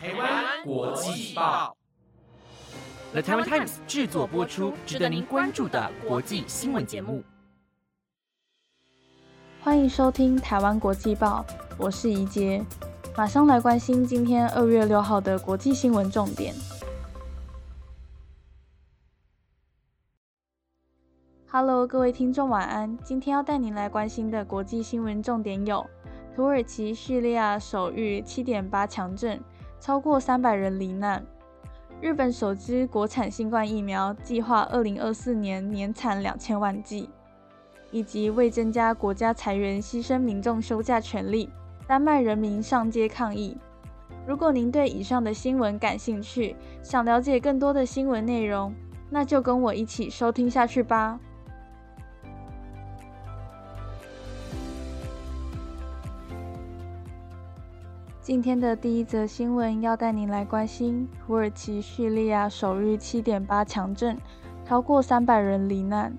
台湾国际报，The Taiwan Times 制作播出，值得您关注的国际新闻节目。欢迎收听台湾国际报，我是怡杰，马上来关心今天二月六号的国际新闻重点。Hello，各位听众，晚安。今天要带您来关心的国际新闻重点有：土耳其、叙利亚首遇七点八强震，超过三百人罹难；日本首支国产新冠疫苗计划2024年年产两千万剂。以及为增加国家裁员牺牲民众休假权利，丹麦人民上街抗议。如果您对以上的新闻感兴趣，想了解更多的新闻内容，那就跟我一起收听下去吧。今天的第一则新闻要带您来关心土耳其、叙利亚首日7.8强震，超过三百人罹难。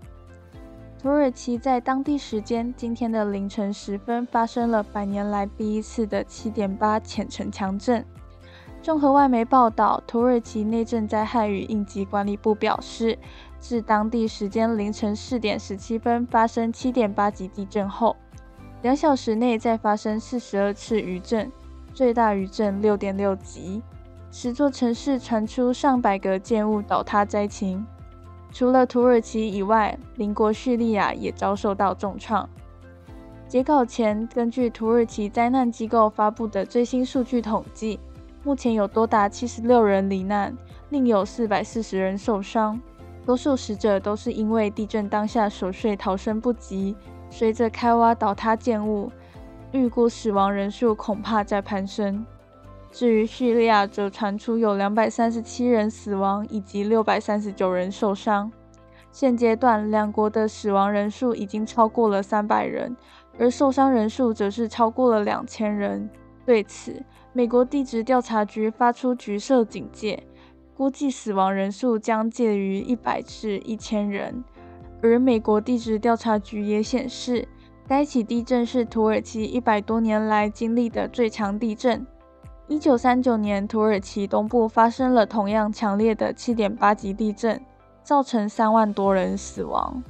土耳其在当地时间今天的凌晨时分发生了百年来第一次的7.8浅层强震。综合外媒报道，土耳其内政灾害与应急管理部表示，自当地时间凌晨4点17分发生7.8级地震后，两小时内再发生42次余震，最大余震6.6级，十座城市传出上百个建物倒塌灾情。除了土耳其以外，邻国叙利亚也遭受到重创。截稿前，根据土耳其灾难机构发布的最新数据统计，目前有多达七十六人罹难，另有四百四十人受伤。多数死者都是因为地震当下熟睡逃生不及，随着开挖倒塌建物，预估死亡人数恐怕在攀升。至于叙利亚，则传出有两百三十七人死亡，以及六百三十九人受伤。现阶段，两国的死亡人数已经超过了三百人，而受伤人数则是超过了两千人。对此，美国地质调查局发出橘色警戒，估计死亡人数将介于一百至一千人。而美国地质调查局也显示，该起地震是土耳其一百多年来经历的最强地震。一九三九年，土耳其东部发生了同样强烈的七点八级地震，造成三万多人死亡。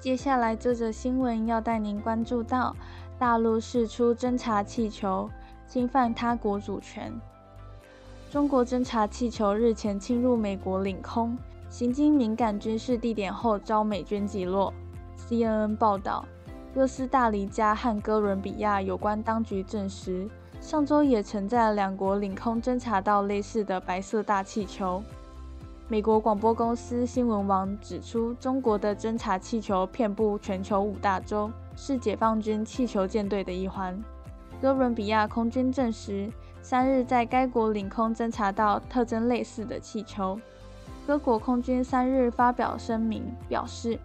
接下来这则新闻要带您关注到，大陆释出侦察气球侵犯他国主权。中国侦察气球日前侵入美国领空，行经敏感军事地点后遭美军击落。CNN 报道，哥斯达黎加和哥伦比亚有关当局证实，上周也曾在两国领空侦察到类似的白色大气球。美国广播公司新闻网指出，中国的侦察气球遍布全球五大洲，是解放军气球舰队的一环。哥伦比亚空军证实，三日在该国领空侦察到特征类似的气球。各国空军三日发表声明表示。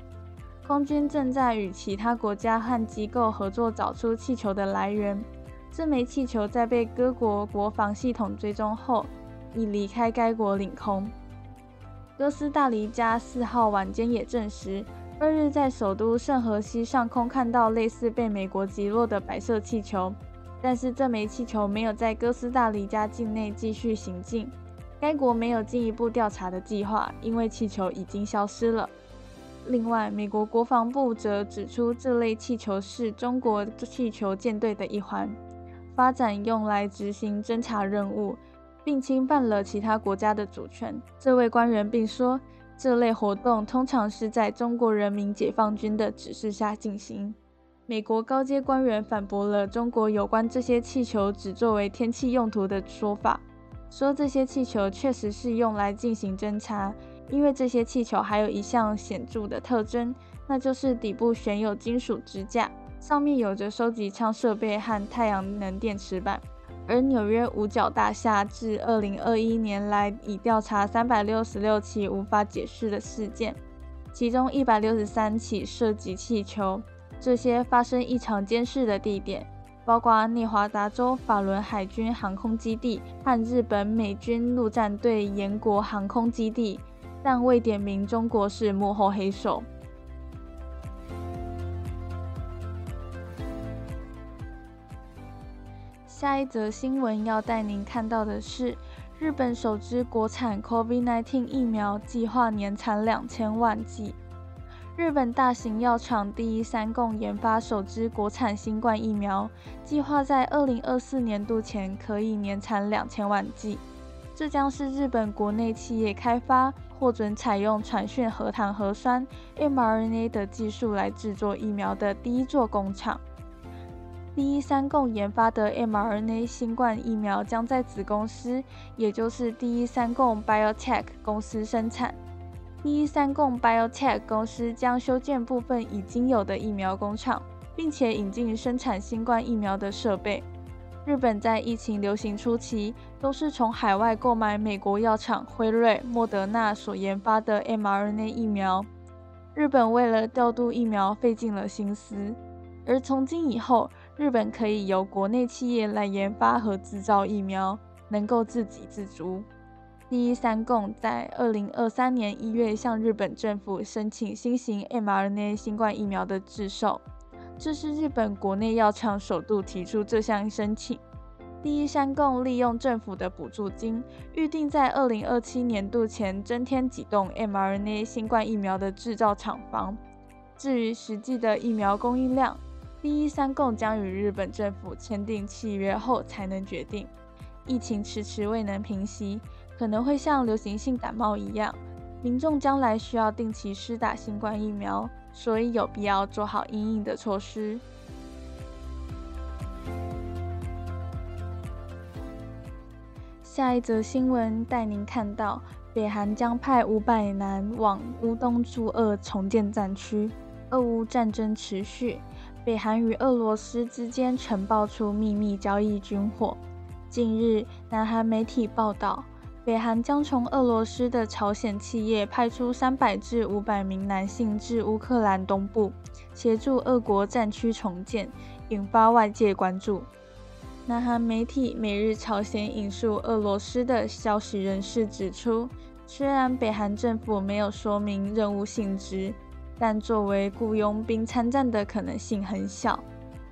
空军正在与其他国家和机构合作，找出气球的来源。这枚气球在被各国国防系统追踪后，已离开该国领空。哥斯达黎加四号晚间也证实，二日在首都圣荷西上空看到类似被美国击落的白色气球，但是这枚气球没有在哥斯达黎加境内继续行进。该国没有进一步调查的计划，因为气球已经消失了。另外，美国国防部则指出，这类气球是中国气球舰队的一环，发展用来执行侦察任务，并侵犯了其他国家的主权。这位官员并说，这类活动通常是在中国人民解放军的指示下进行。美国高阶官员反驳了中国有关这些气球只作为天气用途的说法，说这些气球确实是用来进行侦察。因为这些气球还有一项显著的特征，那就是底部悬有金属支架，上面有着收集枪设备和太阳能电池板。而纽约五角大厦自2021年来已调查366起无法解释的事件，其中163起涉及气球。这些发生异常监视的地点，包括内华达州法伦海军航空基地和日本美军陆战队岩国航空基地，但未点名中国是幕后黑手。下一则新闻要带您看到的是，日本首支国产 COVID-19 疫苗计划年产两千万剂。日本大型药厂第一三共研发首支国产新冠疫苗，计划在二零二四年度前可以年产两千万剂。这将是日本国内企业开发获准采用传讯核糖核酸 mRNA 的技术来制作疫苗的第一座工厂。第一三共研发的 mRNA 新冠疫苗将在子公司，也就是第一三共 Biotech 公司生产。第一三共 Biotech 公司将修建部分已经有的疫苗工厂，并且引进生产新冠疫苗的设备。日本在疫情流行初期，都是从海外购买美国药厂辉瑞、莫德纳所研发的 mRNA 疫苗。日本为了调度疫苗费尽了心思，而从今以后，日本可以由国内企业来研发和制造疫苗，能够自给自足。第一三共在二零二三年一月向日本政府申请新型 mRNA 新冠疫苗的制售，这是日本国内药厂首度提出这项申请。第一三共利用政府的补助金，预定在二零二七年度前增添几栋 mRNA 新冠疫苗的制造厂房。至于实际的疫苗供应量，第一三共将与日本政府签订契约后才能决定。疫情迟迟未能平息。可能会像流行性感冒一样，民众将来需要定期施打新冠疫苗，所以有必要做好应应的措施。下一则新闻带您看到，北韩将派五百男往乌东驻俄重建战区。俄乌战争持续，北韩与俄罗斯之间呈爆出秘密交易军火。近日，南韩媒体报道。北韩将从俄罗斯的朝鲜企业派出三百至五百名男性至乌克兰东部，协助俄国战区重建，引发外界关注。南韩媒体《每日朝鲜》引述俄罗斯的消息人士指出，虽然北韩政府没有说明任务性质，但作为雇佣兵参战的可能性很小，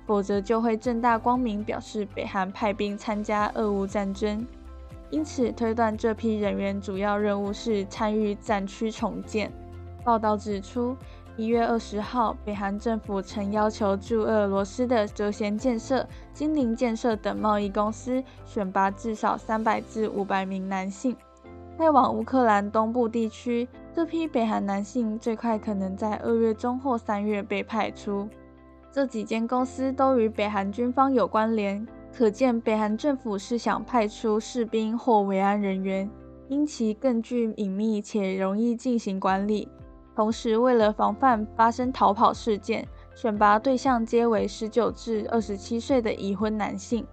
否则就会正大光明表示北韩派兵参加俄乌战争。因此推断，这批人员主要任务是参与战区重建。报道指出，一月二十号，北韩政府曾要求驻俄罗斯的哲贤建设、金陵建设等贸易公司选拔至少三百至五百名男性，派往乌克兰东部地区。这批北韩男性最快可能在二月中或三月被派出。这几间公司都与北韩军方有关联。可见，北韩政府是想派出士兵或维安人员，因其更具隐秘且容易进行管理。同时，为了防范发生逃跑事件，选拔对象皆为十九至二十七岁的已婚男性，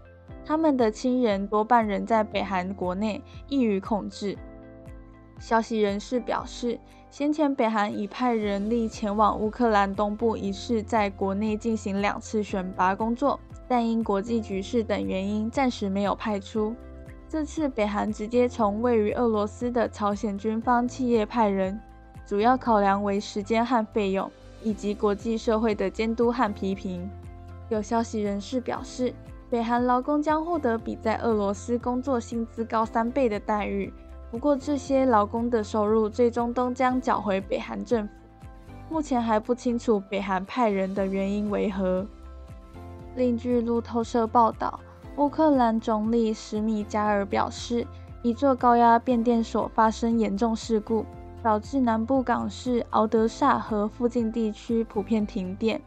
他们的亲人多半仍在北韩国内，易于控制。消息人士表示，先前北韩已派人力前往乌克兰东部一事，在国内进行两次选拔工作。但因国际局势等原因，暂时没有派出。这次北韩直接从位于俄罗斯的朝鲜军方企业派人，主要考量为时间和费用，以及国际社会的监督和批评。有消息人士表示，北韩劳工将获得比在俄罗斯工作薪资高三倍的待遇。不过，这些劳工的收入最终都将缴回北韩政府。目前还不清楚北韩派人的原因为何。另据路透社报道，乌克兰总理史米加尔表示，一座高压变电所发生严重事故，导致南部港市敖德萨和附近地区普遍停电。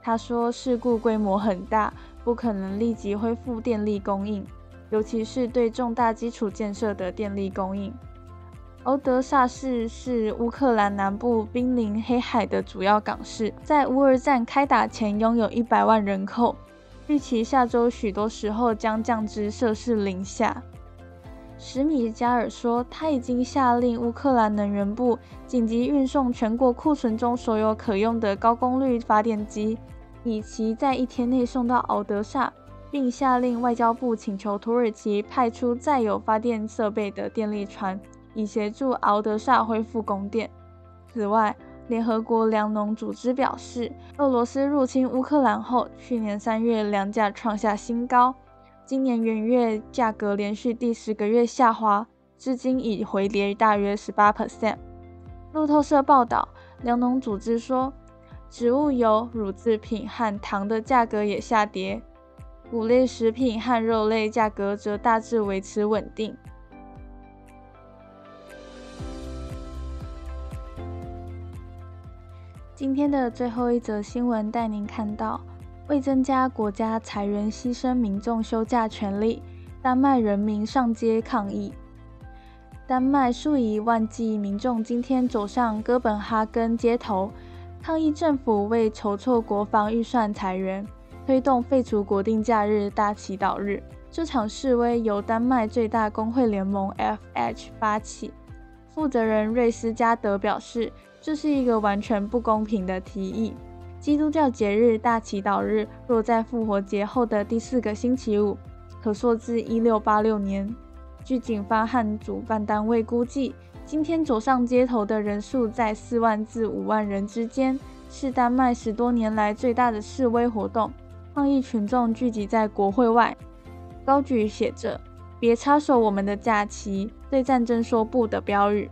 他说，事故规模很大，不可能立即恢复电力供应，尤其是对重大基础建设的电力供应。敖德萨市是乌克兰南部濒临黑海的主要港市，在乌尔战开打前拥有一百万人口。预期下周许多时候将降至摄氏零下。史米加尔说，他已经下令乌克兰能源部紧急运送全国库存中所有可用的高功率发电机，以其在一天内送到敖德萨，并下令外交部请求土耳其派出载有发电设备的电力船，以协助敖德萨恢复供电。此外，联合国粮农组织表示，俄罗斯入侵乌克兰后，去年三月粮价创下新高。今年元月价格连续第十个月下滑，至今已回跌大约十八 percent。路透社报道，粮农组织说，植物油、乳制品和糖的价格也下跌，谷类食品和肉类价格则大致维持稳定。今天的最后一则新闻带您看到。为增加国家裁员牺牲民众休假权利，丹麦人民上街抗议。丹麦数以万计民众今天走上哥本哈根街头，抗议政府为筹措国防预算裁员，推动废除国定假日大祈祷日。这场示威由丹麦最大工会联盟 FH 发起，负责人瑞斯加德表示，这是一个完全不公平的提议。基督教节日大祈祷日落在复活节后的第四个星期五，可溯至一六八六年。据警方和主办单位估计，今天走上街头的人数在四万至五万人之间，是丹麦十多年来最大的示威活动。抗议群众聚集在国会外，高举写着“别插手我们的假期，对战争说不”的标语。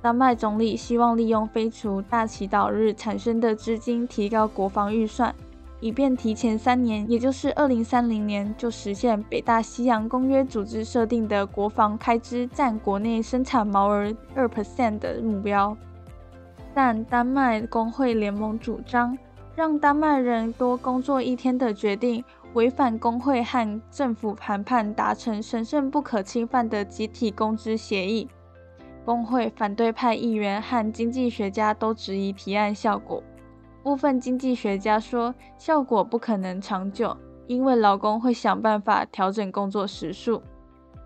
丹麦总理希望利用废除大祈祷日产生的资金提高国防预算，以便提前三年，也就是二零三零年就实现北大西洋公约组织设定的国防开支占国内生产毛额二 percent 的目标。但丹麦工会联盟主张，让丹麦人多工作一天的决定违反工会和政府谈判达成神圣不可侵犯的集体工资协议。工会反对派议员和经济学家都质疑提案效果。部分经济学家说，效果不可能长久，因为劳工会想办法调整工作时数。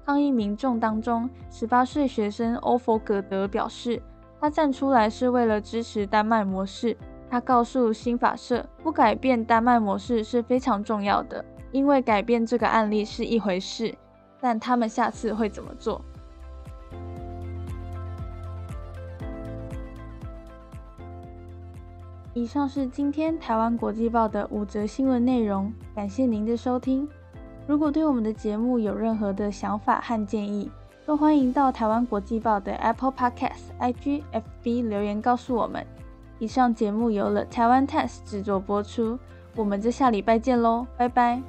抗议民众当中，18岁学生欧佛格德表示，他站出来是为了支持丹麦模式。他告诉新法社，不改变丹麦模式是非常重要的，因为改变这个案例是一回事，但他们下次会怎么做？以上是今天台湾国际报的五则新闻内容，感谢您的收听。如果对我们的节目有任何的想法和建议，都欢迎到台湾国际报的 Apple Podcast、IG、FB 留言告诉我们。以上节目由了台湾 Test 制作播出，我们就下礼拜见喽，拜拜。